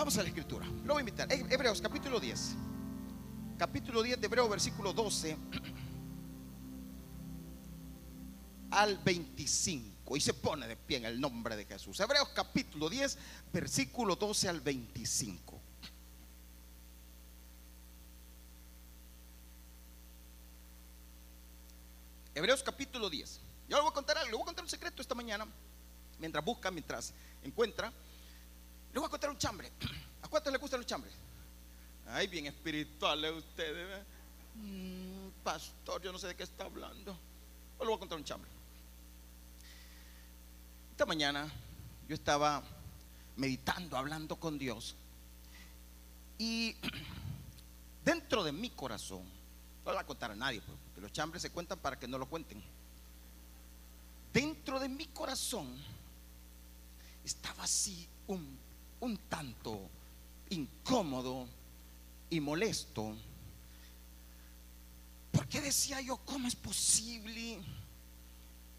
Vamos a la escritura. Lo voy a invitar. Hebreos capítulo 10. Capítulo 10 de Hebreos, versículo 12 al 25. Y se pone de pie en el nombre de Jesús. Hebreos capítulo 10, versículo 12 al 25. Hebreos capítulo 10. Yo le voy a contar algo, le voy a contar un secreto esta mañana, mientras busca, mientras encuentra. Le voy a contar un chambre. ¿A cuántos le gustan los chambres? Ay, bien espirituales ustedes. Mm, pastor, yo no sé de qué está hablando. Yo le voy a contar un chambre. Esta mañana yo estaba meditando, hablando con Dios. Y dentro de mi corazón, no lo voy a contar a nadie, pues, porque los chambres se cuentan para que no lo cuenten. Dentro de mi corazón estaba así un, un tanto incómodo y molesto. Porque decía yo, ¿cómo es posible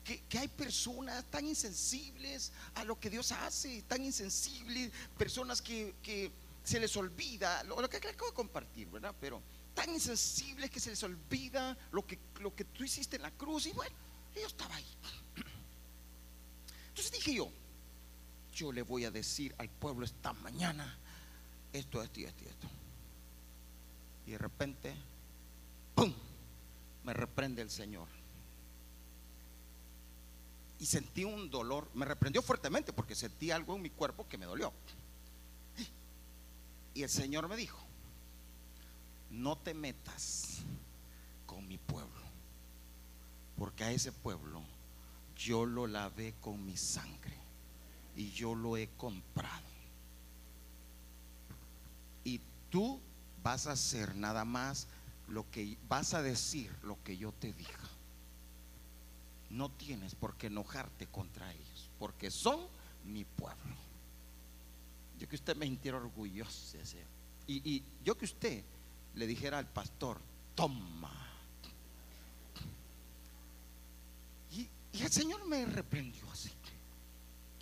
que, que, hay personas tan insensibles a lo que Dios hace, tan insensibles, personas que, que se les olvida, lo, que acabo de compartir, ¿verdad? Pero tan insensibles que se les olvida lo que, lo que tú hiciste en la cruz. Y bueno, yo estaba ahí. Entonces dije yo, yo le voy a decir al pueblo esta mañana esto, esto y esto y esto. Y de repente, ¡pum! Me reprende el Señor. Y sentí un dolor, me reprendió fuertemente porque sentí algo en mi cuerpo que me dolió. Y el Señor me dijo, no te metas con mi pueblo, porque a ese pueblo yo lo lavé con mi sangre y yo lo he comprado. Y tú vas a hacer nada más lo que vas a decir lo que yo te diga. No tienes por qué enojarte contra ellos, porque son mi pueblo. Yo que usted me sintiera orgulloso. Y, y yo que usted le dijera al pastor, toma. Y, el Señor me reprendió así.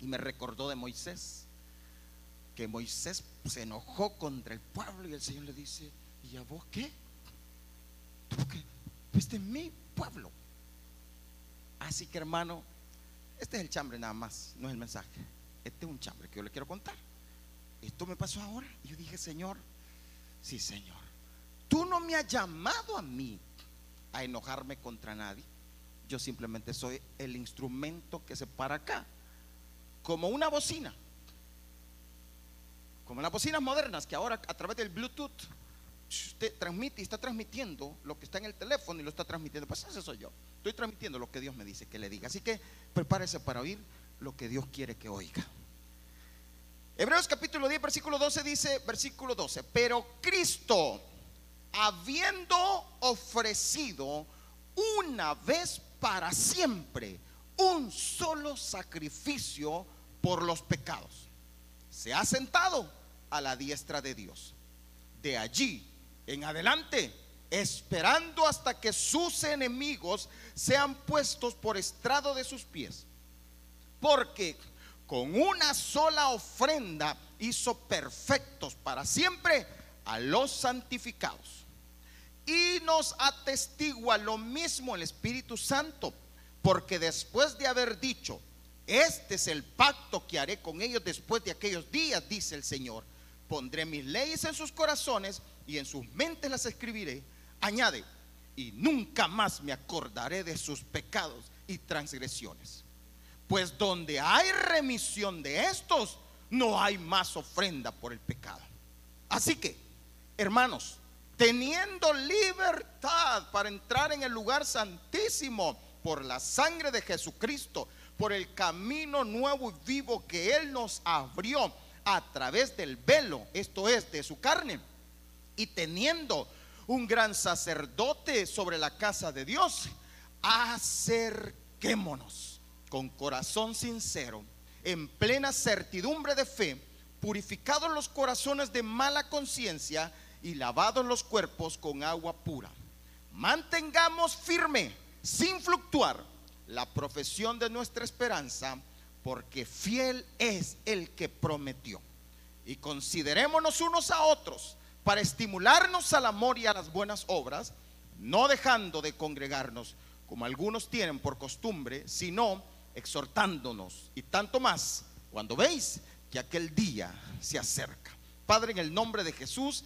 Y me recordó de Moisés, que Moisés se enojó contra el pueblo y el Señor le dice, ¿y a vos qué? ¿Tú qué? Este es mi pueblo. Así que hermano, este es el chambre nada más, no es el mensaje. Este es un chambre que yo le quiero contar. Esto me pasó ahora. Y yo dije, Señor, sí, Señor. Tú no me has llamado a mí a enojarme contra nadie. Yo simplemente soy el instrumento que se para acá. Como una bocina. Como las bocinas modernas que ahora a través del Bluetooth usted transmite y está transmitiendo lo que está en el teléfono y lo está transmitiendo. Pues eso soy yo. Estoy transmitiendo lo que Dios me dice que le diga. Así que prepárese para oír lo que Dios quiere que oiga. Hebreos capítulo 10, versículo 12 dice, versículo 12, pero Cristo, habiendo ofrecido una vez para siempre un solo sacrificio por los pecados, se ha sentado a la diestra de Dios. De allí en adelante, esperando hasta que sus enemigos sean puestos por estrado de sus pies. Porque con una sola ofrenda hizo perfectos para siempre a los santificados. Y nos atestigua lo mismo el Espíritu Santo, porque después de haber dicho, este es el pacto que haré con ellos después de aquellos días, dice el Señor, pondré mis leyes en sus corazones y en sus mentes las escribiré. Añade, y nunca más me acordaré de sus pecados y transgresiones. Pues donde hay remisión de estos, no hay más ofrenda por el pecado. Así que, hermanos, teniendo libertad para entrar en el lugar santísimo por la sangre de Jesucristo, por el camino nuevo y vivo que Él nos abrió a través del velo, esto es, de su carne, y teniendo un gran sacerdote sobre la casa de Dios, acerquémonos con corazón sincero, en plena certidumbre de fe, purificados los corazones de mala conciencia y lavados los cuerpos con agua pura. Mantengamos firme, sin fluctuar, la profesión de nuestra esperanza, porque fiel es el que prometió. y considerémonos unos a otros para estimularnos al amor y a las buenas obras, no dejando de congregarnos como algunos tienen por costumbre, sino exhortándonos y tanto más cuando veis que aquel día se acerca. Padre, en el nombre de Jesús,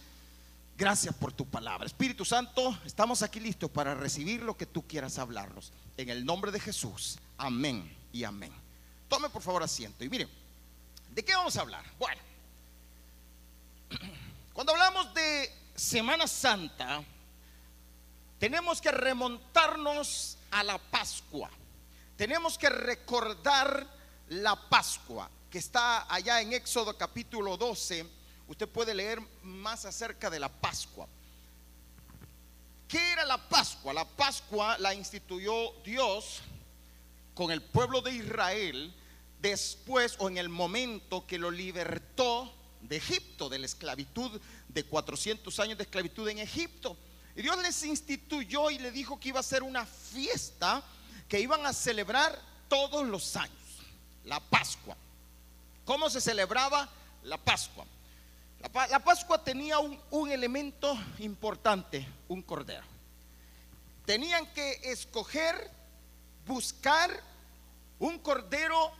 gracias por tu palabra. Espíritu Santo, estamos aquí listos para recibir lo que tú quieras hablarnos. En el nombre de Jesús, amén y amén. Tome por favor asiento y miren, ¿de qué vamos a hablar? Bueno, cuando hablamos de Semana Santa, tenemos que remontarnos a la Pascua. Tenemos que recordar la Pascua que está allá en Éxodo capítulo 12. Usted puede leer más acerca de la Pascua. ¿Qué era la Pascua? La Pascua la instituyó Dios con el pueblo de Israel después o en el momento que lo libertó de Egipto, de la esclavitud, de 400 años de esclavitud en Egipto. Y Dios les instituyó y le dijo que iba a ser una fiesta que iban a celebrar todos los años, la Pascua. ¿Cómo se celebraba la Pascua? La, Pascua tenía un, un elemento importante, un cordero. Tenían que escoger, buscar un cordero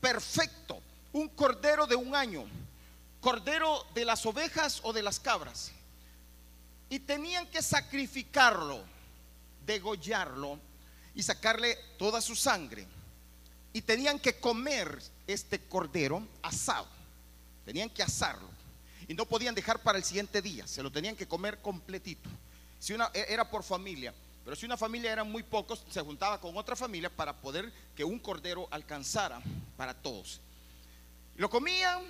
perfecto, un cordero de un año, cordero de las ovejas o de las cabras. Y tenían que sacrificarlo, degollarlo y sacarle toda su sangre. Y tenían que comer este cordero asado. Tenían que asarlo. Y no podían dejar para el siguiente día. Se lo tenían que comer completito. Si una, e, era por familia. Pero si una familia era muy pocos, se juntaba con otra familia para poder que un cordero alcanzara para todos. Lo comían,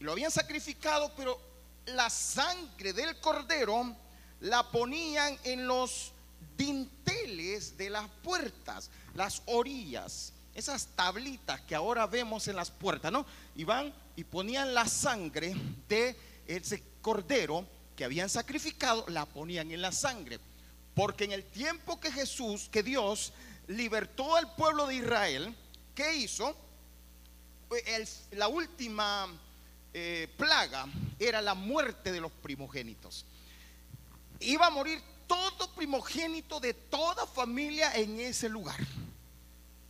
lo habían sacrificado, pero la sangre del cordero la ponían en los dinteles de las puertas, las orillas, esas tablitas que ahora vemos en las puertas, ¿no? Y van y ponían la sangre de ese cordero que habían sacrificado, la ponían en la sangre. Porque en el tiempo que Jesús, que Dios libertó al pueblo de Israel, ¿qué hizo? la última eh, plaga era la muerte de los primogénitos iba a morir todo primogénito de toda familia en ese lugar.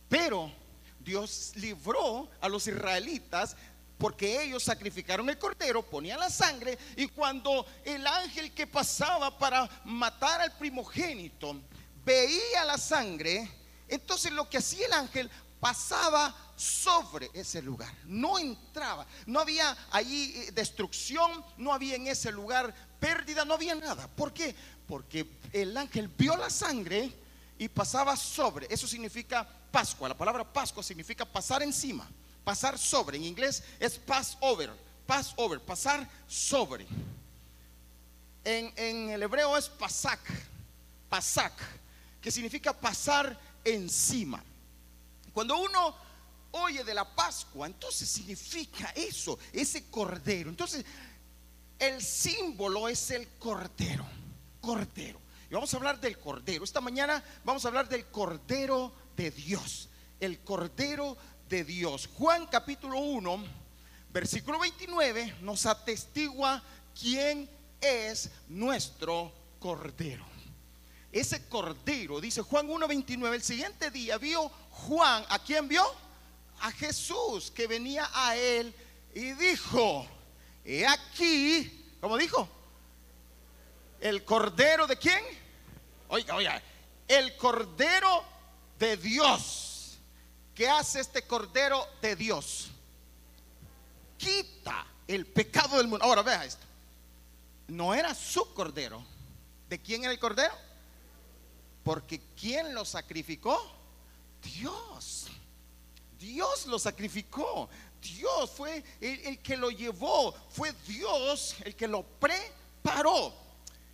Pero Dios libró a los israelitas porque ellos sacrificaron el cordero, ponían la sangre y cuando el ángel que pasaba para matar al primogénito veía la sangre, entonces lo que hacía el ángel pasaba sobre ese lugar, no entraba, no había allí eh, destrucción, no había en ese lugar pérdida, no había nada. ¿Por qué? Porque el ángel vio la sangre y pasaba sobre. Eso significa Pascua. La palabra Pascua significa pasar encima, pasar sobre. En inglés es pass over, pass over, pasar sobre. En, en el hebreo es pasak, pasak, que significa pasar encima. Cuando uno oye de la Pascua, entonces significa eso, ese cordero. Entonces, el símbolo es el cordero, cordero. Y vamos a hablar del cordero. Esta mañana vamos a hablar del cordero de Dios, el cordero de Dios. Juan capítulo 1, versículo 29 nos atestigua quién es nuestro cordero. Ese cordero, dice Juan 1.29, el siguiente día vio Juan, ¿a quién vio? A Jesús que venía a él y dijo, He aquí, ¿cómo dijo? El cordero de quién? Oiga, oiga, el cordero de Dios. ¿Qué hace este cordero de Dios? Quita el pecado del mundo. Ahora vea esto. No era su cordero. ¿De quién era el cordero? Porque ¿quién lo sacrificó? Dios. Dios lo sacrificó. Dios fue el, que lo llevó, fue Dios el que lo preparó.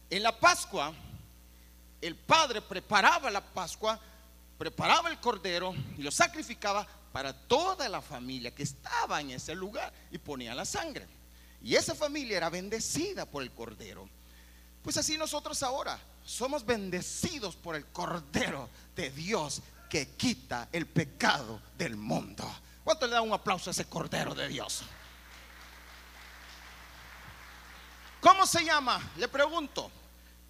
En la Pascua, el Padre preparaba la Pascua, preparaba el cordero y lo sacrificaba para toda la familia que estaba en ese lugar y ponía la sangre. Y esa familia era bendecida por el cordero. Pues así nosotros ahora somos bendecidos por el cordero de Dios que quita el pecado del mundo. ¿Cuánto le da un aplauso a ese Cordero de Dios? ¿Cómo se llama? Le pregunto,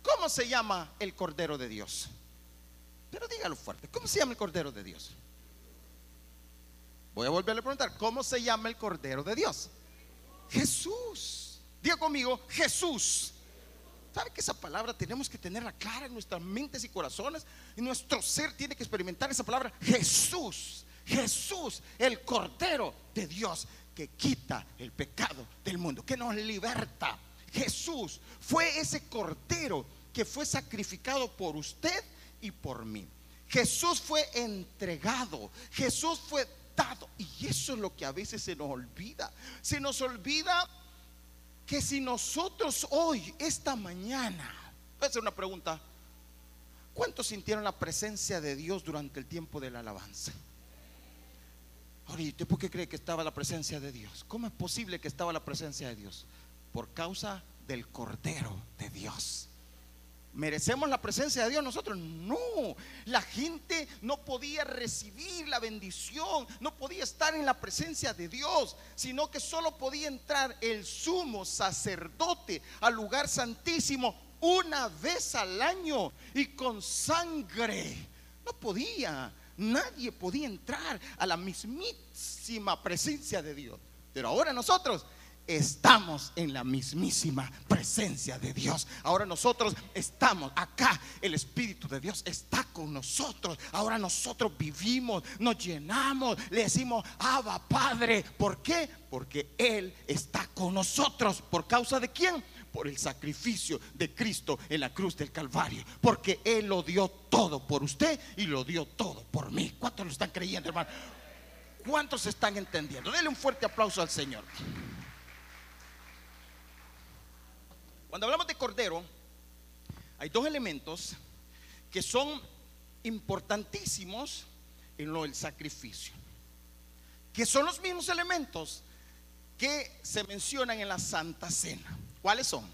¿cómo se llama el Cordero de Dios? Pero dígalo fuerte, ¿cómo se llama el Cordero de Dios? Voy a volverle a preguntar, ¿cómo se llama el Cordero de Dios? Jesús. Diga conmigo, Jesús. ¿Sabe que esa palabra tenemos que tenerla clara en nuestras mentes y corazones? Y nuestro ser tiene que experimentar esa palabra, Jesús. Jesús, el Cordero de Dios que quita el pecado del mundo, que nos liberta. Jesús fue ese Cordero que fue sacrificado por usted y por mí. Jesús fue entregado. Jesús fue y eso es lo que a veces se nos olvida. Se nos olvida que si nosotros hoy, esta mañana, voy a hacer una pregunta. ¿Cuántos sintieron la presencia de Dios durante el tiempo de la alabanza? Ahorita, ¿por qué cree que estaba la presencia de Dios? ¿Cómo es posible que estaba la presencia de Dios? Por causa del Cordero de Dios. ¿Merecemos la presencia de Dios nosotros? No, la gente no podía recibir la bendición, no podía estar en la presencia de Dios, sino que solo podía entrar el sumo sacerdote al lugar santísimo una vez al año y con sangre. No podía, nadie podía entrar a la mismísima presencia de Dios. Pero ahora nosotros estamos en la mismísima presencia de Dios. Ahora nosotros estamos acá. El Espíritu de Dios está con nosotros. Ahora nosotros vivimos, nos llenamos, le decimos, Abba Padre. ¿Por qué? Porque Él está con nosotros. ¿Por causa de quién? Por el sacrificio de Cristo en la cruz del Calvario. Porque Él lo dio todo por usted y lo dio todo por mí. ¿Cuántos lo están creyendo, hermano? ¿Cuántos están entendiendo? Dele un fuerte aplauso al Señor. Cuando hablamos de cordero, hay dos elementos que son importantísimos en lo del sacrificio, que son los mismos elementos que se mencionan en la Santa Cena. ¿Cuáles son?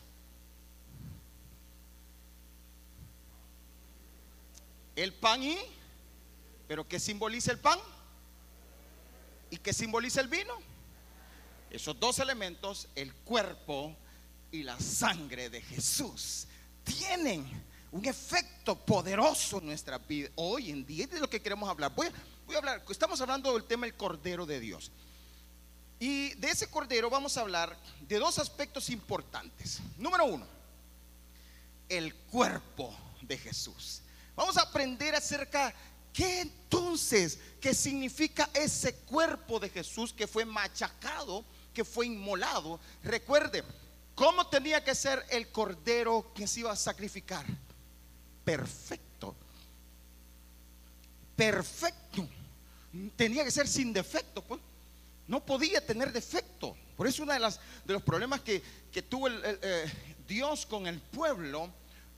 El pan y, pero ¿qué simboliza el pan? ¿Y qué simboliza el vino? Esos dos elementos, el cuerpo y la sangre de Jesús tienen un efecto poderoso en nuestra vida hoy en día. Es de lo que queremos hablar. Voy, voy a hablar, estamos hablando del tema del Cordero de Dios. Y de ese Cordero vamos a hablar de dos aspectos importantes. Número uno, el cuerpo de Jesús. Vamos a aprender acerca qué entonces, qué significa ese cuerpo de Jesús que fue machacado, que fue inmolado. Recuerde, ¿Cómo tenía que ser el cordero que se iba a sacrificar? Perfecto. Perfecto. Tenía que ser sin defecto, pues. No podía tener defecto. Por eso uno de, las, de los problemas que, tuvo eh, Dios con el pueblo,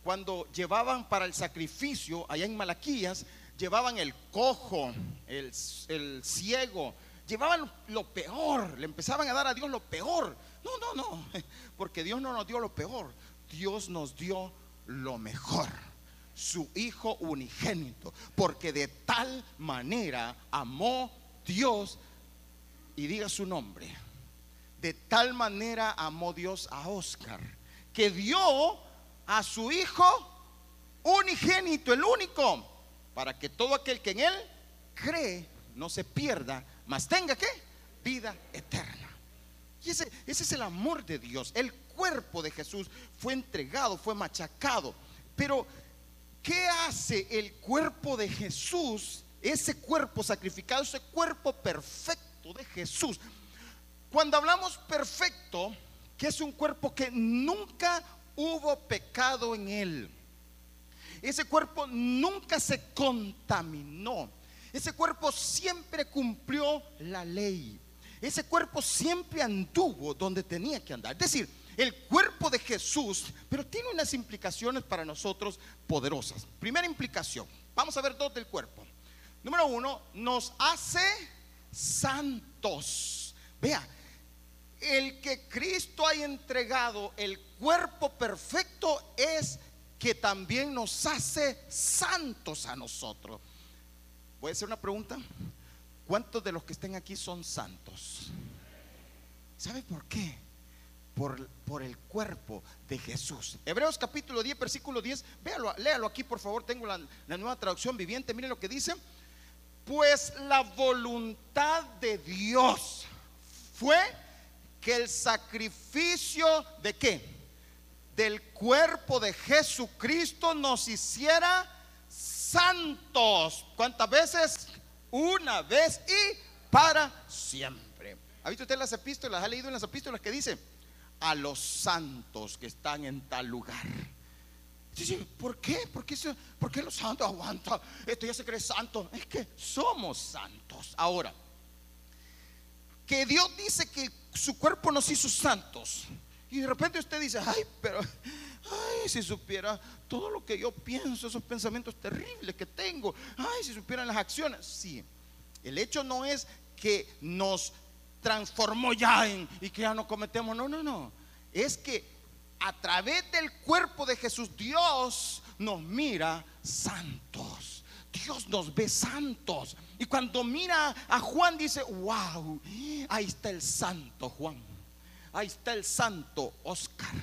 cuando llevaban para el sacrificio, allá en Malaquías, llevaban el cojo, el, el ciego, llevaban lo peor, le empezaban a dar a Dios lo peor no, no, no, porque Dios no nos dio lo peor, Dios nos dio lo mejor, su Hijo unigénito, porque de tal manera amó Dios, y diga su nombre, de tal manera amó Dios a Oscar, que dio a su Hijo unigénito, el único, para que todo aquel que en Él cree no se pierda, mas tenga que vida eterna. Ese, es el amor de Dios. El cuerpo de Jesús fue entregado, fue machacado. Pero, ¿qué hace el cuerpo de Jesús? Ese cuerpo sacrificado, ese cuerpo perfecto de Jesús. Cuando hablamos perfecto, que es un cuerpo que nunca hubo pecado en él. Ese cuerpo nunca se contaminó. Ese cuerpo siempre cumplió la ley ese cuerpo siempre anduvo donde tenía que andar. Es decir, el cuerpo de Jesús, pero tiene unas implicaciones para nosotros poderosas. Primera implicación, vamos a ver dos del cuerpo. Número uno, nos hace santos. Vea, el que Cristo haya entregado el cuerpo perfecto es que también nos hace santos a nosotros. Voy a hacer una pregunta. ¿Cuántos de los que estén aquí son santos? ¿Sabe por qué? por, por, el cuerpo de Jesús. Hebreos capítulo 10, versículo 10, véalo, léalo aquí por favor, tengo la, la nueva traducción viviente, miren lo que dice. Pues la voluntad de Dios fue que el sacrificio de qué? Del cuerpo de Jesucristo nos hiciera santos. ¿Cuántas veces? Una vez y para siempre. ¿Ha visto usted las epístolas? ¿Ha leído en las epístolas que dice? A los santos que están en tal lugar. ¿Por qué? ¿Por qué, ¿Por qué los santos aguantan? Esto ya se cree santo. Es que somos santos. Ahora, que Dios dice que su cuerpo nos hizo santos. Y de repente usted dice, ay, pero, ay, si supiera todo lo que yo pienso, esos pensamientos terribles que tengo, ay, si supieran las acciones. Sí, el hecho no es que nos transformó ya en, y que ya no cometemos, no, no, no. Es que a través del cuerpo de Jesús, Dios nos mira santos. Dios nos ve santos. Y cuando mira a Juan dice, wow, ahí está el santo Juan. Ahí está el santo Oscar.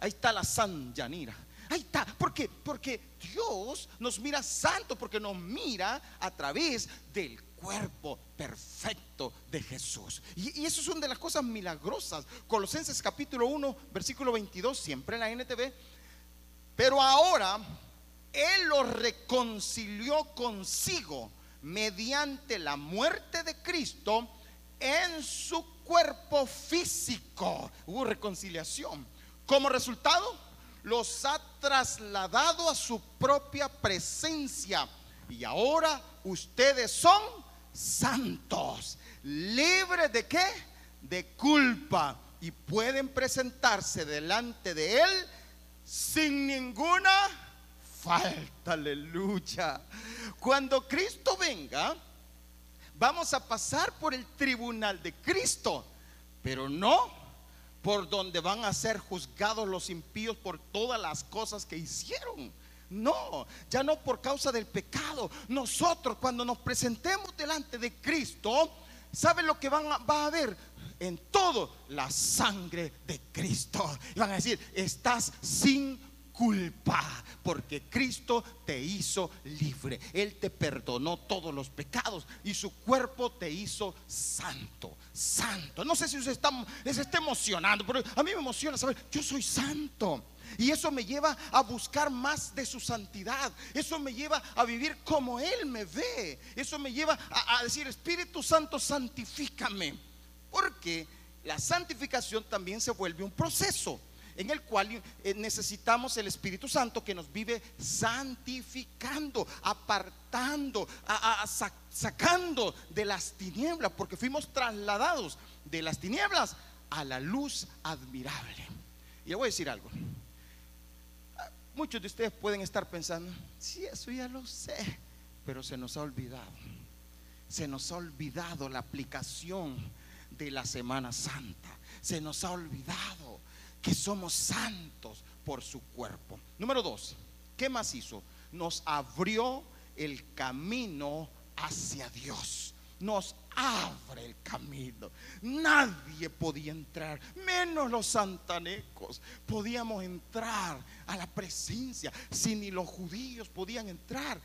Ahí está la San Yanira. Ahí está. ¿Por qué? Porque Dios nos mira santo, porque nos mira a través del cuerpo perfecto de Jesús. Y, eso es una de las cosas milagrosas. Colosenses capítulo 1, versículo 22, siempre en la NTV. Pero ahora Él lo reconcilió consigo mediante la muerte de Cristo en su cuerpo físico. Hubo reconciliación. Como resultado, los ha trasladado a su propia presencia. Y ahora ustedes son santos, libres de qué? De culpa. Y pueden presentarse delante de Él sin ninguna falta. Aleluya. Cuando Cristo venga, vamos a pasar por el tribunal de Cristo, pero no por donde van a ser juzgados los impíos por todas las cosas que hicieron. No, ya no por causa del pecado. Nosotros cuando nos presentemos delante de Cristo, ¿saben lo que van a, va a haber? En todo la sangre de Cristo. Y van a decir, estás sin culpa, porque Cristo te hizo libre. Él te perdonó todos los pecados y su cuerpo te hizo santo, santo. No sé si se está, se está emocionando, pero a mí me emociona saber, yo soy santo. Y eso me lleva a buscar más de su santidad. Eso me lleva a vivir como Él me ve. Eso me lleva a, a decir, Espíritu Santo, santifícame. Porque la santificación también se vuelve un proceso en el cual eh, necesitamos el Espíritu Santo que nos vive santificando, apartando, sacando de las tinieblas, porque fuimos trasladados de las tinieblas a la luz admirable. Y le voy a decir algo. Muchos de ustedes pueden estar pensando, sí, eso ya lo sé, pero se nos ha olvidado. Se nos ha olvidado la aplicación de la Semana Santa. Se nos ha olvidado que somos santos por su cuerpo. Número dos, ¿qué más hizo? Nos abrió el camino hacia Dios. Nos abre el camino. Nadie podía entrar, menos los santanecos. Podíamos entrar a la presencia, si ni los judíos podían entrar.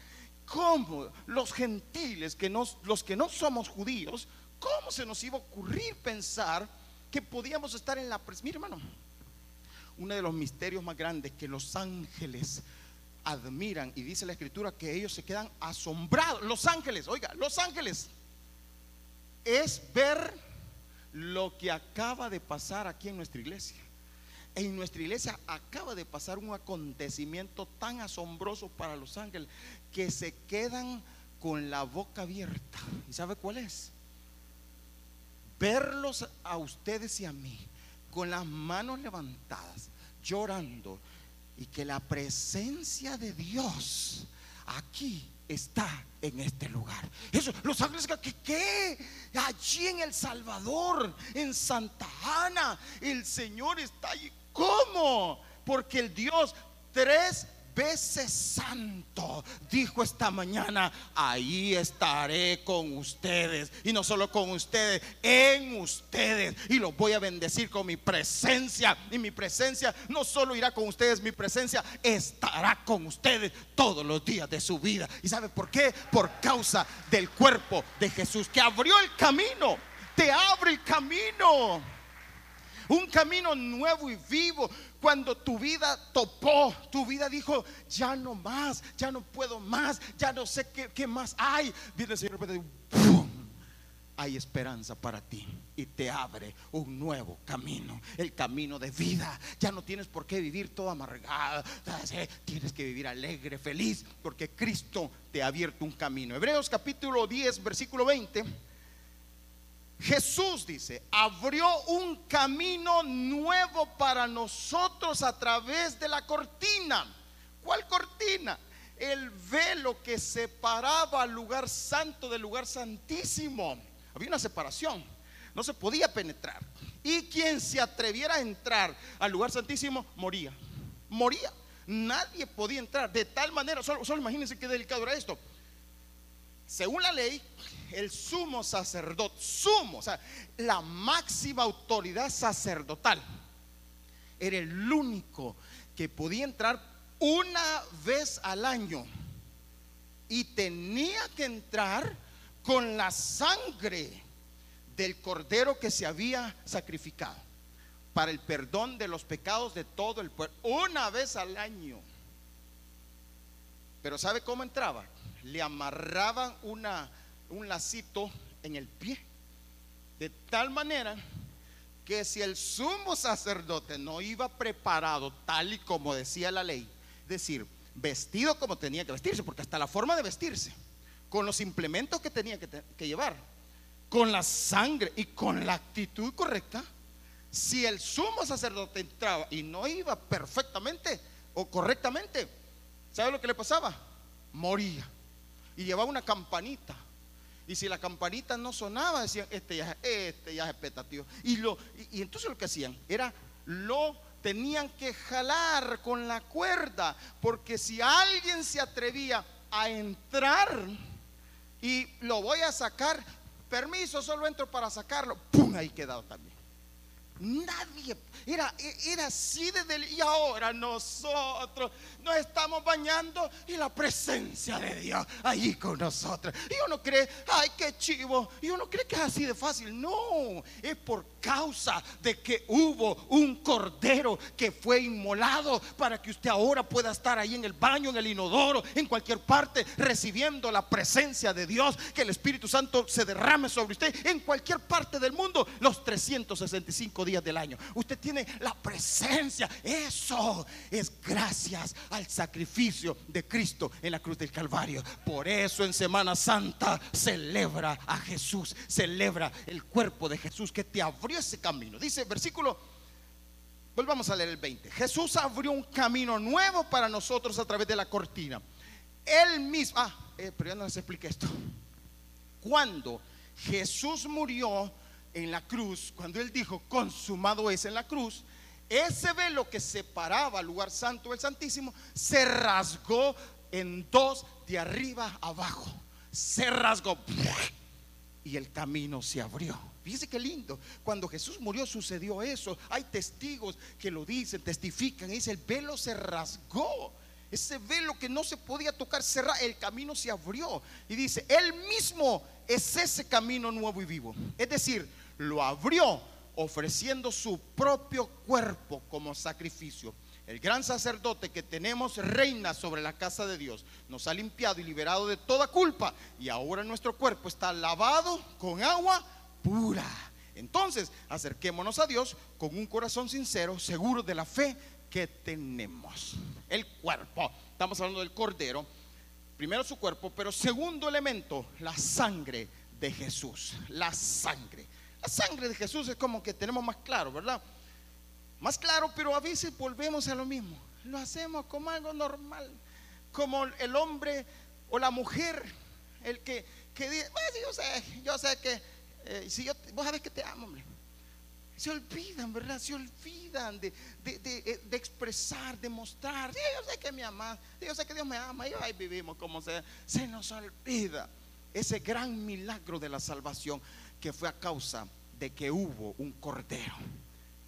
¿Cómo los gentiles, que los que no somos judíos, cómo se nos iba a ocurrir pensar que podíamos estar en la presencia? Mire, hermano, uno de los misterios más grandes que los ángeles admiran y dice la escritura que ellos se quedan asombrados. Los ángeles, oiga, los ángeles es ver lo que acaba de pasar aquí en nuestra iglesia. En nuestra iglesia acaba de pasar un acontecimiento tan asombroso para los ángeles que se quedan con la boca abierta. ¿Y sabe cuál es? Verlos a ustedes y a mí con las manos levantadas, llorando, y que la presencia de Dios aquí está en este lugar. Eso, los ángeles que qué? Allí en El Salvador, en Santa Ana, el Señor está allí. ¿Cómo? Porque el Dios tres veces santo, dijo esta mañana, ahí estaré con ustedes. Y no solo con ustedes, en ustedes. Y los voy a bendecir con mi presencia. Y mi presencia no solo irá con ustedes, mi presencia estará con ustedes todos los días de su vida. ¿Y sabe por qué? Por causa del cuerpo de Jesús que abrió el camino. Te abre el camino un camino nuevo y vivo. Cuando tu vida topó, tu vida dijo, ya no más, ya no puedo más, ya no sé qué, más hay. Viene el Señor y hay esperanza para ti y te abre un nuevo camino, el camino de vida. Ya no tienes por qué vivir todo amargado, tienes que vivir alegre, feliz, porque Cristo te ha abierto un camino. Hebreos capítulo 10, versículo 20 Jesús dice, abrió un camino nuevo para nosotros a través de la cortina. ¿Cuál cortina? El velo que separaba al lugar santo del lugar santísimo. Había una separación, no se podía penetrar. Y quien se atreviera a entrar al lugar santísimo moría. Moría. Nadie podía entrar. De tal manera, solo, solo imagínense qué delicado era esto. Según la ley, el sumo sacerdote, sumo, o sea, la máxima autoridad sacerdotal, era el único que podía entrar una vez al año y tenía que entrar con la sangre del cordero que se había sacrificado para el perdón de los pecados de todo el pueblo, una vez al año. Pero ¿sabe cómo entraba? Le amarraban una un lacito en el pie. De tal manera que si el sumo sacerdote no iba preparado tal y como decía la ley, es decir, vestido como tenía que vestirse, porque hasta la forma de vestirse, con los implementos que tenía que, que llevar, con la sangre y con la actitud correcta, si el sumo sacerdote entraba y no iba perfectamente o correctamente, ¿sabe lo que le pasaba? Moría. Y llevaba una campanita y si la campanita no sonaba, decían, este ya, este ya es expectativo. Y, lo, y, entonces lo que hacían era, lo tenían que jalar con la cuerda, porque si alguien se atrevía a entrar y lo voy a sacar, permiso, solo entro para sacarlo, ¡pum! Ahí quedado también. Nadie, era, era así desde y ahora nosotros nos estamos bañando y la presencia de Dios allí con nosotros. Y uno cree, ay, qué chivo. Y uno cree que es así de fácil. No, es por causa de que hubo un cordero que fue inmolado para que usted ahora pueda estar ahí en el baño, en el inodoro, en cualquier parte, recibiendo la presencia de Dios. Que el Espíritu Santo se derrame sobre usted en cualquier parte del mundo, los 365 días del año. Usted tiene la presencia. Eso es gracias al sacrificio de Cristo en la cruz del Calvario. Por eso en Semana Santa celebra a Jesús, celebra el cuerpo de Jesús que te abrió ese camino. Dice versículo, volvamos a leer el 20. Jesús abrió un camino nuevo para nosotros a través de la cortina. Él mismo, ah, eh, pero ya no les expliqué esto. Cuando Jesús murió, en la cruz, cuando él dijo, consumado es en la cruz, ese velo que separaba el lugar santo del santísimo se rasgó en dos de arriba abajo. Se rasgó y el camino se abrió. Fíjese qué lindo. Cuando Jesús murió sucedió eso. Hay testigos que lo dicen, testifican. Y dice, el velo se rasgó. Ese velo que no se podía tocar, cerrar, el camino se abrió. Y dice, él mismo es ese camino nuevo y vivo. Es decir, lo abrió ofreciendo su propio cuerpo como sacrificio. El gran sacerdote que tenemos reina sobre la casa de Dios. Nos ha limpiado y liberado de toda culpa. Y ahora nuestro cuerpo está lavado con agua pura. Entonces, acerquémonos a Dios con un corazón sincero, seguro de la fe que tenemos. El cuerpo. Estamos hablando del cordero. Primero su cuerpo, pero segundo elemento, la sangre de Jesús. La sangre. La sangre de Jesús es como que tenemos más claro, ¿verdad? Más claro, pero a veces volvemos a lo mismo. Lo hacemos como algo normal, como el hombre o la mujer, el que, que dice, yo sé, yo sé que, eh, si vos sabes que te amo, hombre. Se olvidan, ¿verdad? Se olvidan de, de, de, eh, expresar, de mostrar. Yo sé que me ama, yo sé que Dios me ama, y ahí vivimos como sea. Se nos olvida ese gran milagro de la salvación que fue a causa de que hubo un cordero.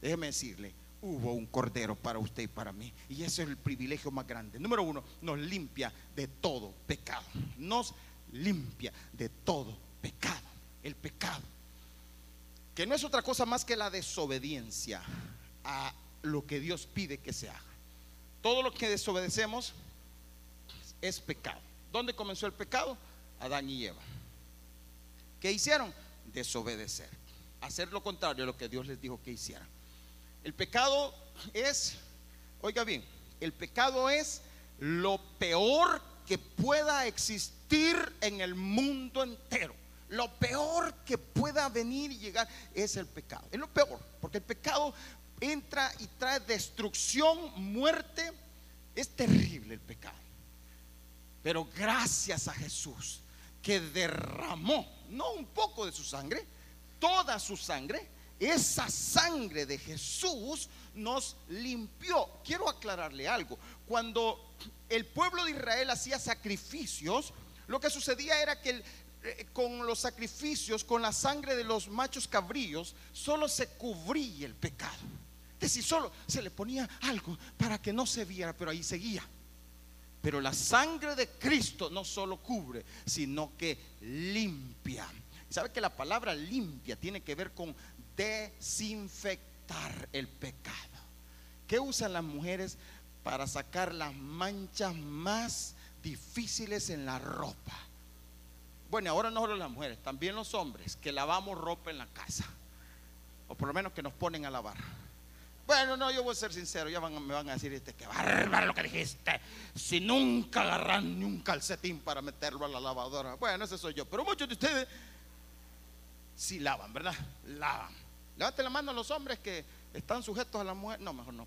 Déjeme decirle, hubo un cordero para usted y para mí. Y ese es el privilegio más grande. Número uno, nos limpia de todo pecado. Nos limpia de todo pecado. El pecado. Que no es otra cosa más que la desobediencia a lo que Dios pide que se haga. Todo lo que desobedecemos es pecado. ¿Dónde comenzó el pecado? Adán y Eva. ¿Qué hicieron? Desobedecer. Hacer lo contrario a lo que Dios les dijo que hicieran. El pecado es, oiga bien, el pecado es lo peor que pueda existir en el mundo entero. Lo peor que pueda venir y llegar es el pecado. Es lo peor, porque el pecado entra y trae destrucción, muerte. Es terrible el pecado. Pero gracias a Jesús que derramó, no un poco de su sangre, toda su sangre, esa sangre de Jesús nos limpió. Quiero aclararle algo. Cuando el pueblo de Israel hacía sacrificios, lo que sucedía era que eh, con los sacrificios, con la sangre de los machos cabríos, solo se cubría el pecado. Es decir, solo se le ponía algo para que no se viera, pero ahí seguía. Pero la sangre de Cristo no solo cubre, sino que limpia. ¿Sabe que la palabra limpia tiene que ver con desinfectar el pecado. ¿Qué usan las mujeres para sacar las manchas más difíciles en la ropa? Bueno, ahora no solo las mujeres, también los hombres que lavamos ropa en la casa. O por lo menos que nos ponen a lavar. Bueno, no, yo voy a ser sincero, ya me van a decir, este, que bárbaro lo que dijiste. Si nunca agarran ni un calcetín para meterlo a la lavadora. Bueno, ese soy yo. Pero muchos de ustedes sí lavan, ¿verdad? Lavan. Levante la mano a los hombres que están sujetos a la mujer. No, mejor no.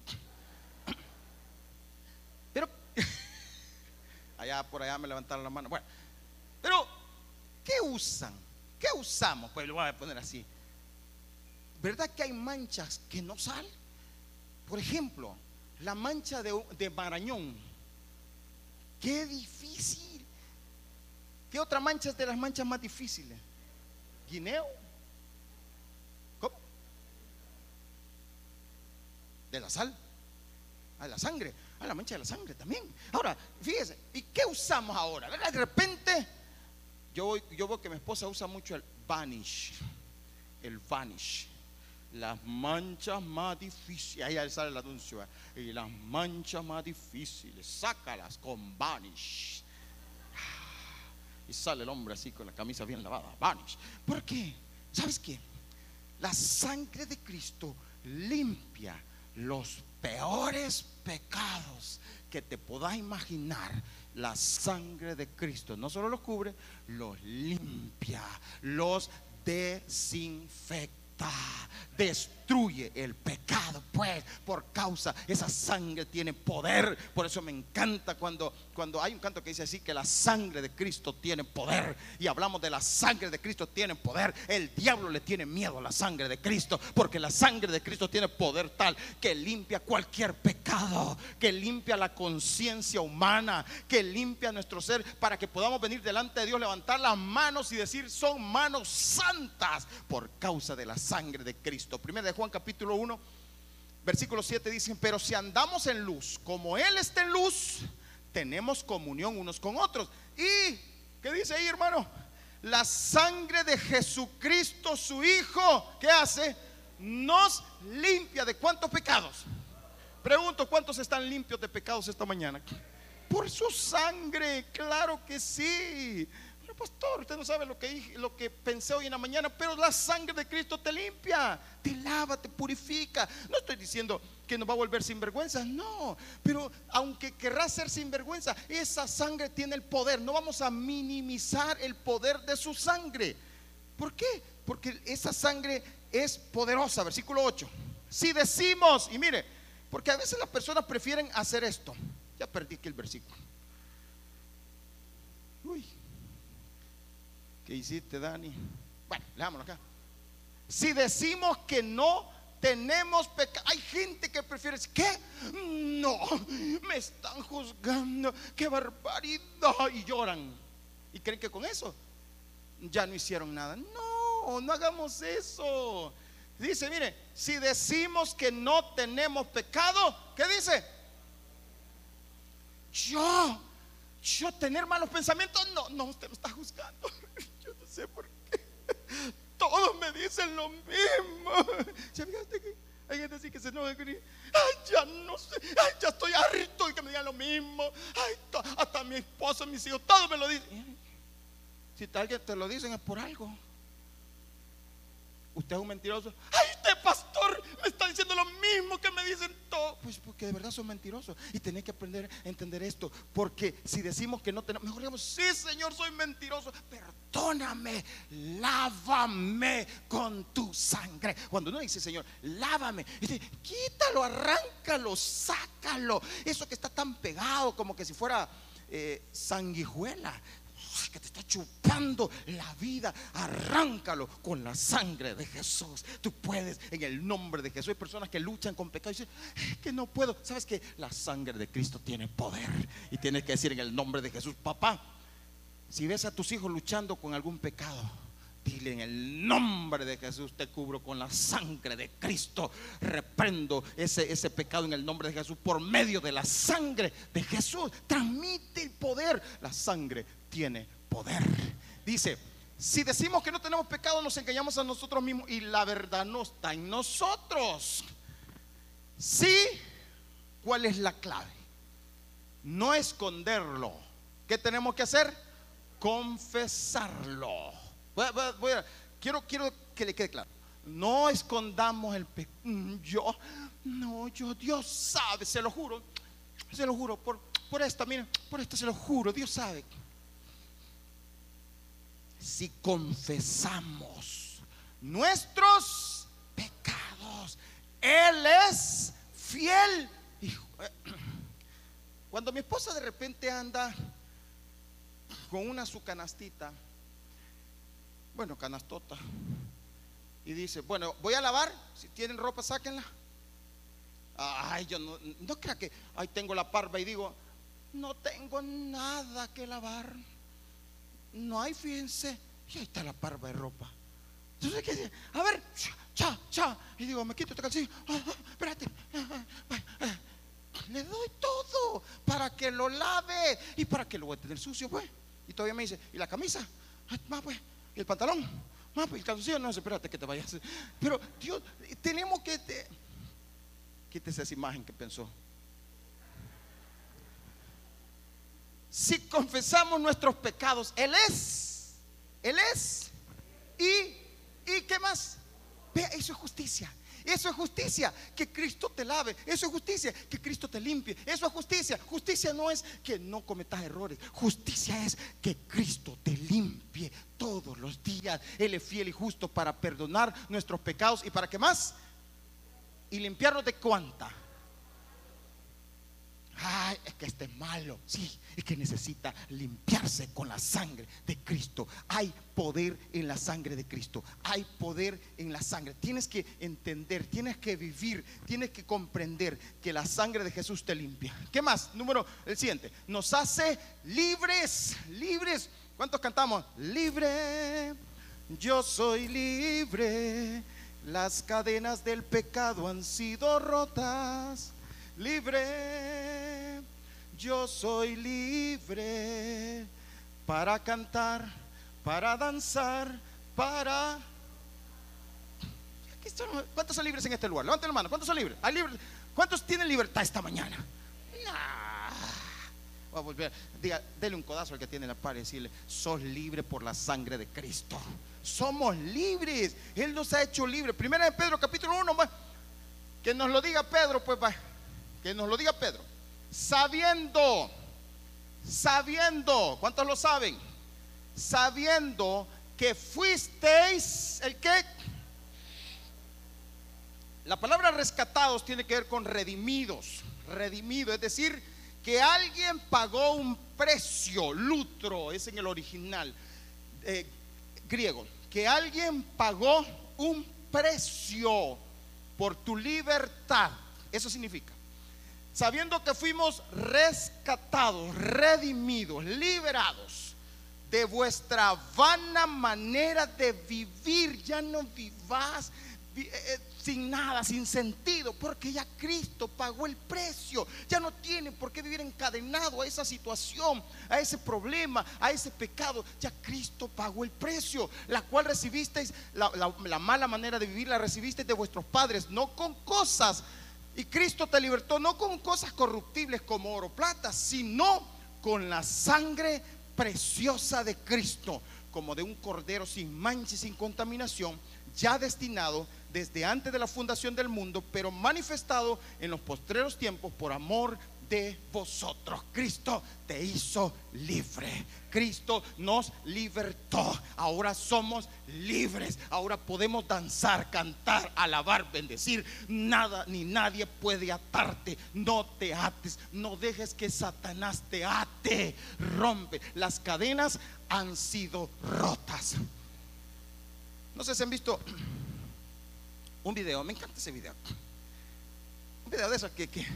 Pero, allá por allá me levantaron la mano. Bueno, pero, ¿qué usan? ¿Qué usamos? Pues lo voy a poner así. ¿Verdad que hay manchas que no salen? Por ejemplo, la mancha de, de marañón. Qué difícil. ¿Qué otra mancha es de las manchas más difíciles? Guineo. de la sal, a la sangre, a la mancha de la sangre también. Ahora, fíjese, ¿y qué usamos ahora? De repente, yo, yo veo que mi esposa usa mucho el vanish, el vanish. Las manchas más difíciles, ahí sale el anuncio, ¿eh? y las manchas más difíciles, sácalas con vanish. Y sale el hombre así con la camisa bien lavada, vanish. ¿Por qué? ¿Sabes qué? La sangre de Cristo limpia los peores pecados que te puedas imaginar, la sangre de Cristo no solo los cubre, los limpia, los desinfecta está, destruye el pecado, pues por causa, esa sangre tiene poder. Por eso me encanta cuando, cuando hay un canto que dice así, que la sangre de Cristo tiene poder. Y hablamos de la sangre de Cristo tiene poder. El diablo le tiene miedo a la sangre de Cristo, porque la sangre de Cristo tiene poder tal que limpia cualquier pecado, que limpia la conciencia humana, que limpia nuestro ser para que podamos venir delante de Dios, levantar las manos y decir, son manos santas por causa de la sangre de Cristo. Primero de Juan capítulo 1, versículo 7 dicen, pero si andamos en luz, como Él está en luz, tenemos comunión unos con otros. Y, ¿qué dice ahí, hermano? La sangre de Jesucristo, su Hijo, ¿qué hace? Nos limpia de cuántos pecados. Pregunto, ¿cuántos están limpios de pecados esta mañana? Por su sangre, claro que sí pastor, usted no sabe lo que, lo que pensé hoy en la mañana, pero la sangre de Cristo te limpia, te lava, te purifica. No estoy diciendo que nos va a volver sin vergüenza, no, pero aunque querrá ser sin vergüenza, esa sangre tiene el poder. No vamos a minimizar el poder de su sangre. ¿Por qué? Porque esa sangre es poderosa, versículo 8. Si decimos, y mire, porque a veces las personas prefieren hacer esto. Ya perdí aquí el versículo. Uy, ¿Qué hiciste, Dani? Bueno, leámoslo acá. Si decimos que no tenemos pecado. Hay gente que prefiere decir, ¿qué? No, me están juzgando, qué barbaridad. Y lloran. Y creen que con eso ya no hicieron nada. No, no hagamos eso. Dice, mire, si decimos que no tenemos pecado, ¿qué dice? Yo, yo tener malos pensamientos, no, no, usted me está juzgando. Sé por qué. Todos me dicen lo mismo. ¿Ya que hay gente así que se enoja Ay, ya no sé, ay, ya estoy harto de que me digan lo mismo. Ay, hasta mi esposo, mis hijos, todos me lo dicen. Si alguien te lo dicen es por algo. Usted es un mentiroso. Ay, este dicen todos. Pues porque de verdad son mentirosos. Y tenés que aprender a entender esto. Porque si decimos que no tenemos, mejor digamos, sí, Señor, soy mentiroso. Perdóname, lávame con tu sangre. Cuando uno dice, Señor, lávame, dice, quítalo, arráncalo, sácalo. Eso que está tan pegado como que si fuera eh, sanguijuela que te está chupando la vida, arráncalo con la sangre de Jesús. Tú puedes en el nombre de Jesús. Hay personas que luchan con pecado y dicen que no puedo. Sabes que la sangre de Cristo tiene poder y tienes que decir en el nombre de Jesús, papá. Si ves a tus hijos luchando con algún pecado, Dile en el nombre de Jesús, te cubro con la sangre de Cristo. Reprendo ese, ese pecado en el nombre de Jesús por medio de la sangre de Jesús. Transmite el poder. La sangre tiene poder. Dice, si decimos que no tenemos pecado, nos engañamos a nosotros mismos y la verdad no está en nosotros. Sí, ¿cuál es la clave? No esconderlo. ¿Qué tenemos que hacer? Confesarlo. quiero, quiero que le quede claro. No escondamos el pecado. Mm, yo, no, yo, Dios sabe, se lo juro. Se lo juro, por, por esta, miren, por esta se lo juro, Dios sabe si confesamos nuestros pecados. Él es fiel. Cuando mi esposa de repente anda con una su canastita, bueno, canastota, y dice, bueno, voy a lavar, si tienen ropa, sáquenla. Ay, yo no, no crea que, ahí tengo la parva y digo, no tengo nada que lavar no hay, fíjense, y ahí está la parva de ropa. Entonces, ¿qué A ver, cha, cha. Y digo, me quito este calcillo. Ah, ah, espérate. Ah, Le doy todo para que lo lave y para que lo voy a tener sucio, pues. Y todavía me dice, ¿y la camisa? Más, pues. ¿Y el pantalón? Más, pues. ¿Y el calzoncillo? No, espérate que te vayas. Pero, Dios, tenemos que. Te... Quítese esa imagen que pensó. Si confesamos nuestros pecados, Él es. Él es. Y, ¿y qué más? Vea, eso es justicia. Eso es justicia, que Cristo te lave. Eso es justicia, que Cristo te limpie. Eso es justicia. Justicia no es que no cometas errores. Justicia es que Cristo te limpie todos los días. Él es fiel y justo para perdonar nuestros pecados. ¿Y para qué más? Y limpiarnos de cuánta Ay, es que este es malo. Sí, es que necesita limpiarse con la sangre de Cristo. Hay poder en la sangre de Cristo. Hay poder en la sangre. Tienes que entender, tienes que vivir, tienes que comprender que la sangre de Jesús te limpia. ¿Qué más? Número el siguiente. Nos hace libres, libres. ¿Cuántos cantamos? Libre. Yo soy libre. Las cadenas del pecado han sido rotas libre, yo soy libre para cantar, para danzar, para... ¿Cuántos son libres en este lugar? Levanten la mano, ¿cuántos son libres? ¿Cuántos tienen libertad esta mañana? Voy a volver. Diga, dele un codazo al que tiene la par y decirle, sos libre por la sangre de Cristo. Somos libres. Él nos ha hecho libres. Primera de Pedro, capítulo 1. Que nos lo diga Pedro, pues va. Que nos lo diga Pedro. Sabiendo, sabiendo, ¿cuántos lo saben? Sabiendo que fuisteis, ¿el qué? La palabra rescatados tiene que ver con redimidos, redimido, es decir, que alguien pagó un precio, lutro, es en el original eh, griego, que alguien pagó un precio por tu libertad. Eso significa, sabiendo que fuimos rescatados, redimidos, liberados de vuestra vana manera de vivir, ya no vivás eh, eh, sin nada, sin sentido, porque ya Cristo pagó el precio. Ya no tiene por qué vivir encadenado a esa situación, a ese problema, a ese pecado. Ya Cristo pagó el precio, la cual recibisteis, la, la mala manera de vivir la recibisteis de vuestros padres, no con cosas. Y Cristo te libertó no con cosas corruptibles como oro, plata, sino con la sangre preciosa de Cristo, como de un cordero sin mancha y sin contaminación, ya destinado desde antes de la fundación del mundo, pero manifestado en los postreros tiempos por amor de vosotros. Cristo te hizo libre. Cristo nos libertó. Ahora somos libres. Ahora podemos danzar, cantar, alabar, bendecir. Nada ni nadie puede atarte. No te ates. No dejes que Satanás te ate. Rompe. Las cadenas han sido rotas. No sé si han visto un video, me encanta ese video. Un video de esos que, que,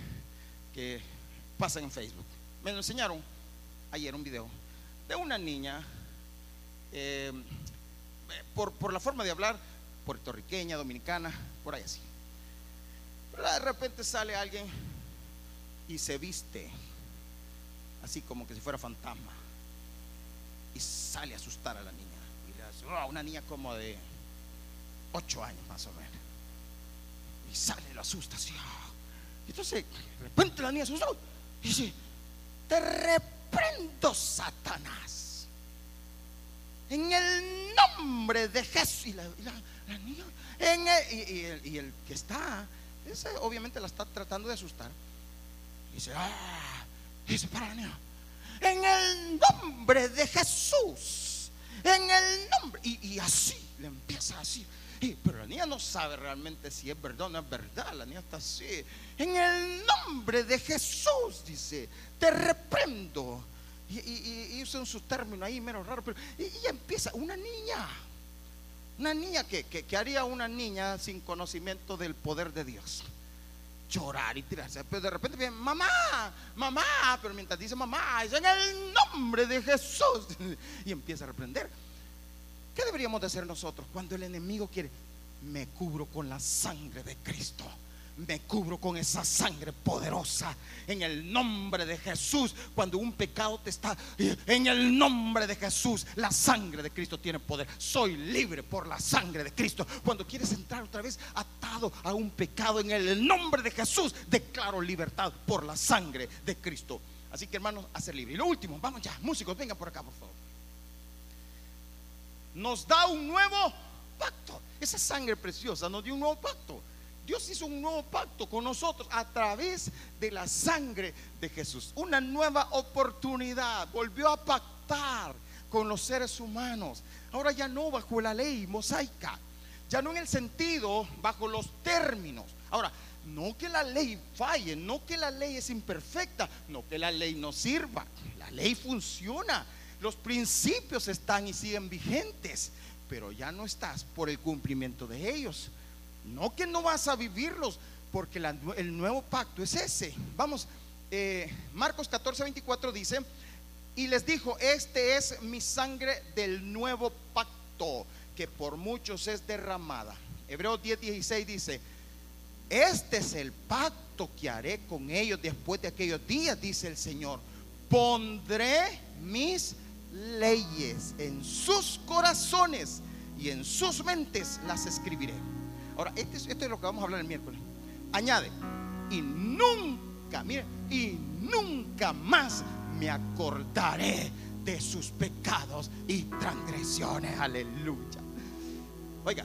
que pasan en Facebook. Me lo enseñaron ayer un video de una niña, eh, por, por, la forma de hablar, puertorriqueña, dominicana, por ahí así. Pero de repente sale alguien y se viste así como que si fuera fantasma y sale a asustar a la niña. Y le hace, oh, una niña como de 8 años más o menos sale, lo asusta así. Ah. Entonces, de repente la niña y dice, te reprendo, Satanás. En el nombre de Jesús. Y la, niña, en y, el, que está, ese obviamente la está tratando de asustar. Y dice, ah, dice, para la niña, en el nombre de Jesús. En el nombre. Y, y así, le empieza así pero la niña no sabe realmente si es verdad o no es verdad. La niña está así. En el nombre de Jesús, dice, te reprendo. Y, y, y sus términos ahí, menos raro. Pero, y, empieza, una niña. Una niña que, que, haría una niña sin conocimiento del poder de Dios llorar y tirarse. Pero de repente viene, mamá, mamá, pero mientras dice mamá, es en el nombre de Jesús. Y empieza a reprender. ¿Qué deberíamos de hacer nosotros cuando el enemigo quiere? Me cubro con la sangre de Cristo. Me cubro con esa sangre poderosa en el nombre de Jesús. Cuando un pecado te está en el nombre de Jesús, la sangre de Cristo tiene poder. Soy libre por la sangre de Cristo. Cuando quieres entrar otra vez atado a un pecado en el nombre de Jesús, declaro libertad por la sangre de Cristo. Así que hermanos, a ser libre. Y lo último, vamos ya, músicos, vengan por acá, por favor nos da un nuevo pacto. Esa sangre preciosa nos dio un nuevo pacto. Dios hizo un nuevo pacto con nosotros a través de la sangre de Jesús. Una nueva oportunidad. Volvió a pactar con los seres humanos. Ahora ya no bajo la ley mosaica. Ya no en el sentido, bajo los términos. Ahora, no que la ley falle, no que la ley es imperfecta, no que la ley no sirva. La ley funciona los principios están y siguen vigentes, pero ya no estás por el cumplimiento de ellos. No que no vas a vivirlos, porque el nuevo pacto es ese. Vamos, eh, Marcos 14, 24 dice, y les dijo, este es mi sangre del nuevo pacto, que por muchos es derramada. Hebreos 10, 16 dice, este es el pacto que haré con ellos después de aquellos días, dice el Señor. Pondré mis leyes en sus corazones y en sus mentes las escribiré. Ahora, esto es, esto es lo que vamos a hablar el miércoles. Añade, y nunca, mire, y nunca más me acordaré de sus pecados y transgresiones. Aleluya. Oiga,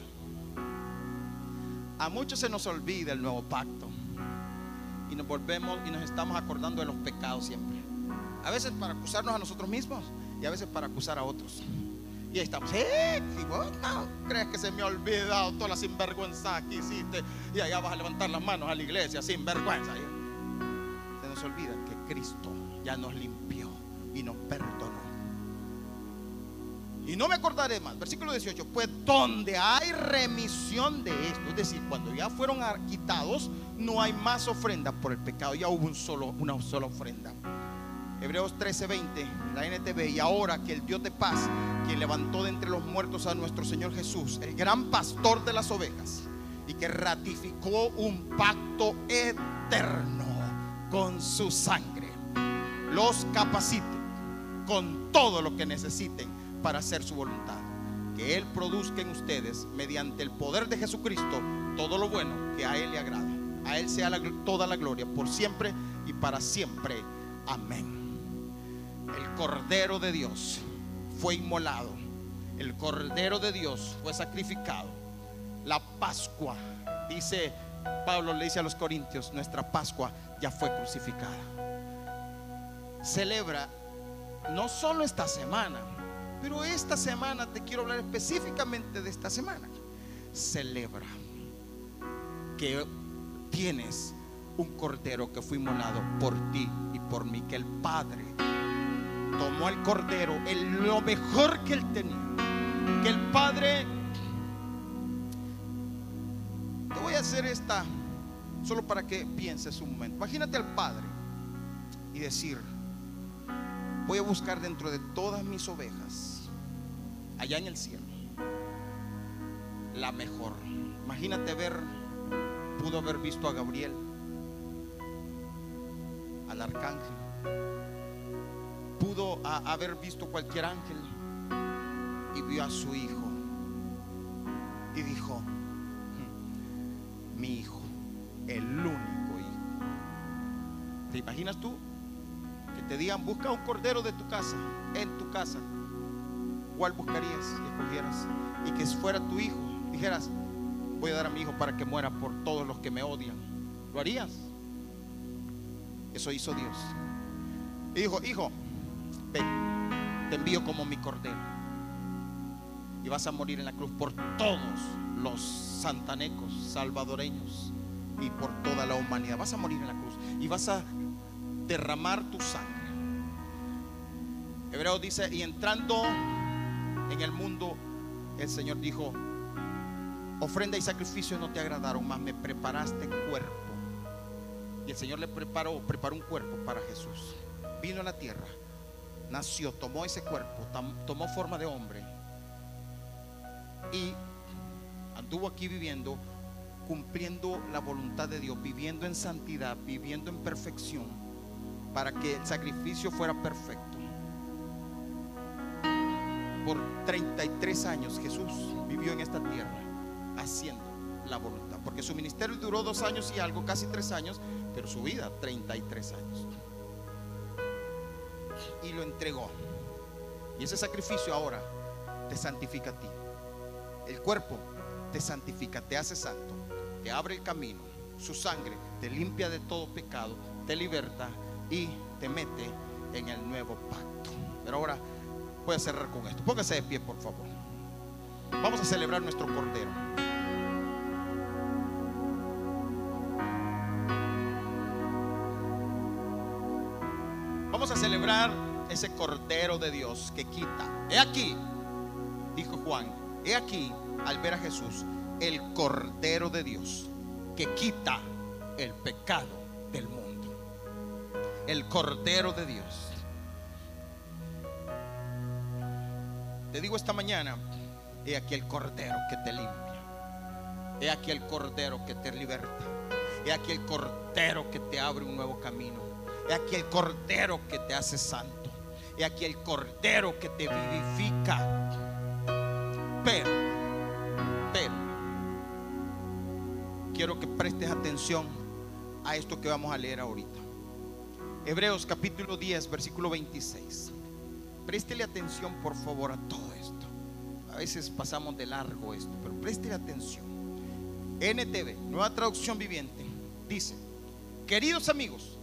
a muchos se nos olvida el nuevo pacto y nos volvemos y nos estamos acordando de los pecados siempre. A veces para acusarnos a nosotros mismos y a veces para acusar a otros. Y ahí estamos, ¿eh? Y vos no crees que se me ha olvidado toda la sinvergüenza que hiciste y allá vas a levantar las manos a la iglesia sin vergüenza. Se nos olvida que Cristo ya nos limpió y nos perdonó. Y no me acordaré más. Versículo 18. Pues donde hay remisión de esto, es decir, cuando ya fueron quitados, no hay más ofrenda por el pecado. Ya hubo un solo, una sola ofrenda. Hebreos 13:20, la NTV, y ahora que el Dios de paz, quien levantó de entre los muertos a nuestro Señor Jesús, el gran pastor de las ovejas, y que ratificó un pacto eterno con su sangre, los capacite con todo lo que necesiten para hacer su voluntad. Que Él produzca en ustedes, mediante el poder de Jesucristo, todo lo bueno que a Él le agrada. A Él sea toda la gloria por siempre y para siempre. Amén. El Cordero de Dios fue inmolado. El Cordero de Dios fue sacrificado. La Pascua, dice Pablo le dice a los Corintios, nuestra Pascua ya fue crucificada. Celebra no solo esta semana, pero esta semana te quiero hablar específicamente de esta semana. Celebra que tienes un cordero que fue inmolado por ti y por mí, que el Padre tomó el cordero, el, lo mejor que él tenía, que el Padre... Te voy a hacer esta solo para que pienses un momento. Imagínate al Padre y decir, voy a buscar dentro de todas mis ovejas, allá en el cielo, la mejor. Imagínate ver, pudo haber visto a Gabriel, al arcángel, pudo haber visto cualquier ángel y vio a su hijo y dijo, hmm, mi hijo, el único hijo. ¿Te imaginas tú? te digan, busca un cordero de tu casa, en tu casa, ¿cuál buscarías y escogieras? Y que fuera tu hijo, dijeras, voy a dar a mi hijo para que muera por todos los que me odian. ¿Lo harías? Eso hizo Dios. Y dijo, hijo, ven, te envío como mi cordero. Y vas a morir en la cruz por todos los santanecos, salvadoreños y por toda la humanidad. Vas a morir en la cruz y vas a derramar tu sangre Hebreo dice, y entrando en el mundo, el Señor dijo, ofrenda y sacrificio no te agradaron, más me preparaste cuerpo. Y el Señor le preparó, preparó un cuerpo para Jesús. Vino a la tierra, nació, tomó ese cuerpo, tomó forma de hombre y anduvo aquí viviendo, cumpliendo la voluntad de Dios, viviendo en santidad, viviendo en perfección, para que el sacrificio fuera perfecto por 33 años Jesús vivió en esta tierra haciendo la voluntad. Porque su ministerio duró dos años y algo, casi tres años, pero su vida 33 años. Y lo entregó. Y ese sacrificio ahora te santifica a ti. El cuerpo te santifica, te hace santo, te abre el camino. Su sangre te limpia de todo pecado, te liberta y te mete en el nuevo pacto. Pero ahora Voy a cerrar con esto. Póngase de pie, por favor. Vamos a celebrar nuestro Cordero. Ese Cordero de Dios que quita. He aquí, dijo Juan, he aquí, al ver a Jesús, el Cordero de Dios que quita el pecado del mundo. El Cordero de Dios Te digo esta mañana, he aquí el cordero que te limpia. He aquí el cordero que te liberta. He aquí el cordero que te abre un nuevo camino. He aquí el cordero que te hace santo. He aquí el cordero que te vivifica. Pero, pero, quiero que prestes atención a esto que vamos a leer ahorita. Hebreos capítulo 10, versículo 26. Préstele atención, por favor, a todo esto. A veces pasamos de largo esto, pero préstele atención. NTV, nueva traducción viviente, dice, queridos amigos,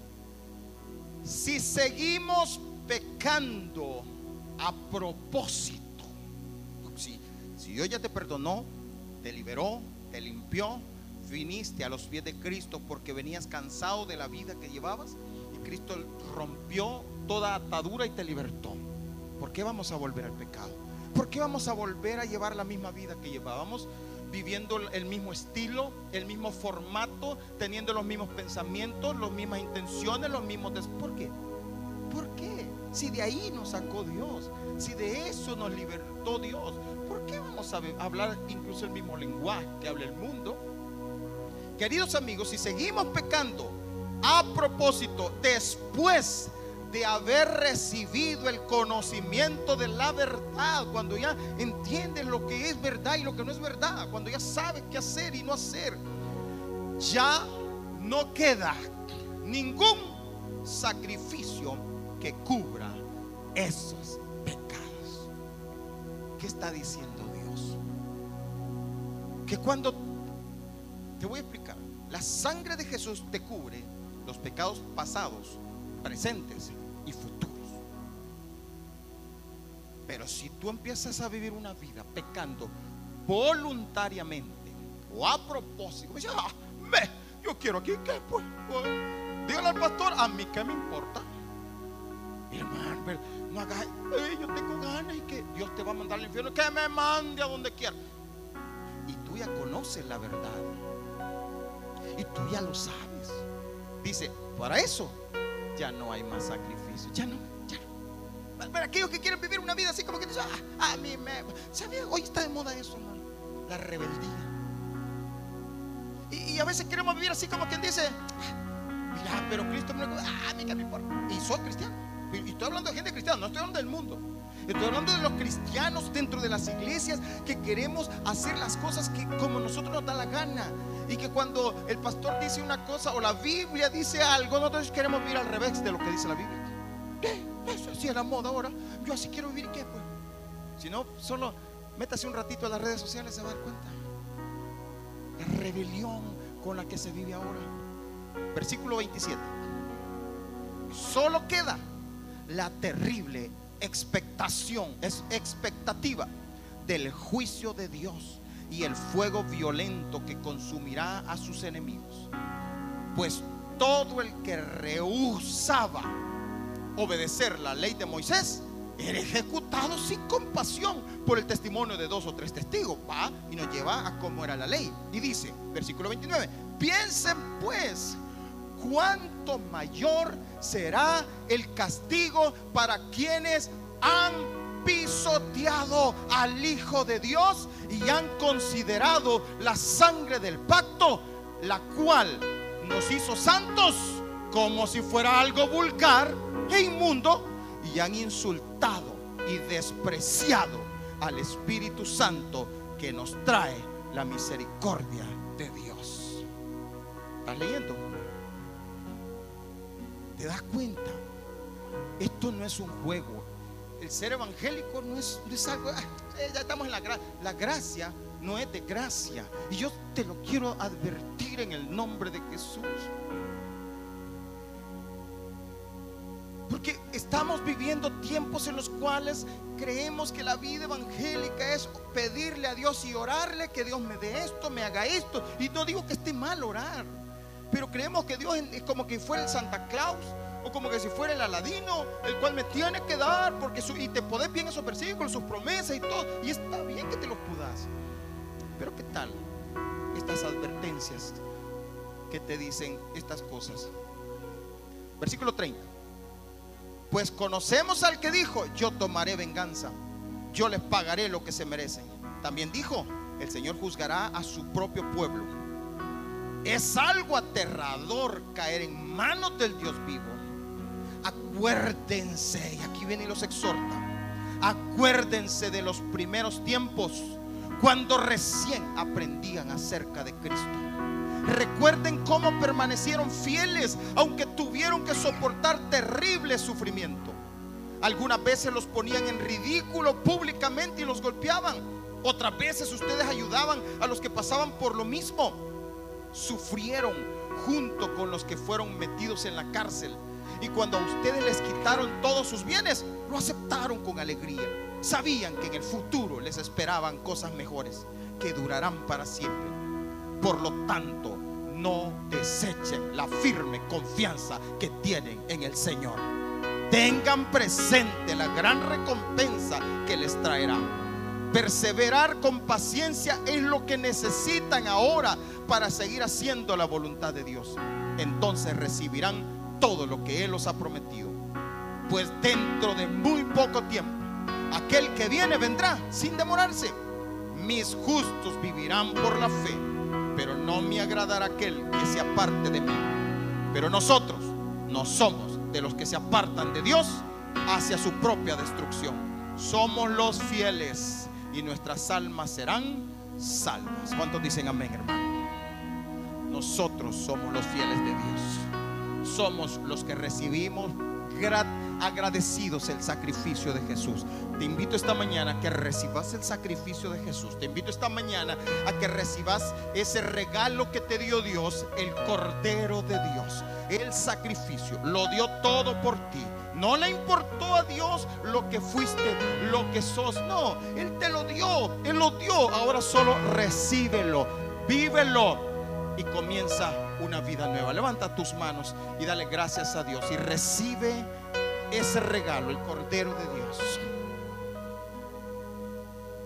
si seguimos pecando a propósito, si, si Dios ya te perdonó, te liberó, te limpió, viniste a los pies de Cristo porque venías cansado de la vida que llevabas y Cristo rompió toda atadura y te libertó. ¿Por qué vamos a volver al pecado? ¿por qué vamos a volver a llevar la misma vida que llevábamos? Viviendo el mismo estilo, el mismo formato, teniendo los mismos pensamientos, las mismas intenciones, los mismos... ¿Por qué? ¿Por qué? Si de ahí nos sacó Dios, si de eso nos libertó Dios, ¿por qué vamos a hablar incluso el mismo lenguaje que habla el mundo? Queridos amigos, si seguimos pecando a propósito después de haber recibido el conocimiento de la verdad, cuando ya entiendes lo que es verdad y lo que no es verdad, cuando ya sabes qué hacer y no hacer, ya no queda ningún sacrificio que cubra esos pecados. ¿Qué está diciendo Dios? Que cuando, te voy a explicar, la sangre de Jesús te cubre los pecados pasados, presentes y futuros. Pero si tú empiezas a vivir una vida pecando voluntariamente o a propósito, ah, yo quiero aquí que pues, pues, dígale al pastor, a mí que me importa. Hermano, no hagas, yo tengo ganas y que Dios te va a mandar al infierno, que me mande a donde quiera. Y tú ya conoces la verdad. Y tú ya lo sabes. Dice, para eso ya no hay más sacrificio. Ya no, ya no. Para aquellos que quieren vivir una vida así como que dicen, ah, a mí me. ¿Sabe? Hoy está de moda eso, hermano. La rebeldía. Y, a veces queremos vivir así como quien dice, ah, mira, pero Cristo me ah, a mí que me importa. Y soy cristiano. Y estoy hablando de gente cristiana, no estoy hablando del mundo. Estoy hablando de los cristianos dentro de las iglesias que queremos hacer las cosas que como nosotros nos da la gana. Y que cuando el pastor dice una cosa o la Biblia dice algo, nosotros queremos vivir al revés de lo que dice la Biblia. ¿Qué? Eso sí es la moda ahora. Yo así quiero vivir, ¿qué? Pues? Si no, solo métase un ratito a las redes sociales, se va a dar cuenta. La rebelión con la que se vive ahora. Versículo 27. Solo queda la terrible expectación, es expectativa del juicio de Dios y el fuego violento que consumirá a sus enemigos. Pues todo el que rehusaba obedecer la ley de Moisés era ejecutado sin compasión por el testimonio de dos o tres testigos. Va y nos lleva a cómo era la ley. Y dice, versículo 29, piensen pues cuánto mayor será el castigo para quienes han pisoteado al Hijo de Dios y han considerado la sangre del pacto, la cual nos hizo santos como si fuera algo vulgar e inmundo, y han insultado y despreciado al Espíritu Santo que nos trae la misericordia de Dios. ¿Estás leyendo? ¿Te das cuenta? Esto no es un juego. El ser evangélico no es, algo, ah, ya estamos en la gracia. La gracia no es de gracia. Y yo te lo quiero advertir en el nombre de Jesús. Porque estamos viviendo tiempos en los cuales creemos que la vida evangélica es pedirle a Dios y orarle que Dios me dé esto, me haga esto. Y no digo que esté mal orar. Pero creemos que Dios es como que fuera el Santa Claus o como que si fuera el Aladino, el cual me tiene que dar, porque y te podés bien esos versículos, sus promesas y todo, y está bien que te los pudas. Pero ¿qué tal estas advertencias que te dicen estas cosas? Versículo 30. Pues conocemos al que dijo, yo tomaré venganza, yo les pagaré lo que se merecen. También dijo, el Señor juzgará a su propio pueblo. Es algo aterrador caer en manos del Dios vivo. Acuérdense, y aquí viene y los exhorta, acuérdense de los primeros tiempos, cuando recién aprendían acerca de Cristo. Recuerden cómo permanecieron fieles, aunque tuvieron que soportar terrible sufrimiento. Algunas veces los ponían en ridículo públicamente y los golpeaban. Otras veces ustedes ayudaban a los que pasaban por lo mismo sufrieron junto con los que fueron metidos en la cárcel. Y cuando a ustedes les quitaron todos sus bienes, lo aceptaron con alegría. Sabían que en el futuro les esperaban cosas mejores que durarán para siempre. Por lo tanto, no desechen la firme confianza que tienen en el Señor. Tengan presente la gran recompensa que les traerá. Perseverar con paciencia es lo que necesitan ahora para seguir haciendo la voluntad de Dios. Entonces recibirán todo lo que Él os ha prometido. Pues dentro de muy poco tiempo, aquel que viene vendrá sin demorarse. Mis justos vivirán por la fe, pero no me agradará aquel que se aparte de mí. Pero nosotros no somos de los que se apartan de Dios hacia su propia destrucción. Somos los fieles y nuestras almas serán salvas. ¿Cuántos dicen amén, hermano? Nosotros somos los fieles de Dios. Somos los que recibimos agradecidos el sacrificio de Jesús. Te invito esta mañana a que recibas el sacrificio de Jesús. Te invito esta mañana a que recibas ese regalo que te dio Dios, el Cordero de Dios. El sacrificio lo dio todo por ti. No le importó a Dios lo que fuiste, lo que sos. No, Él te lo dio. Él lo dio. Ahora solo recíbelo, vívelo y comienza una vida nueva. Levanta tus manos y dale gracias a Dios y recibe ese regalo, el Cordero de Dios.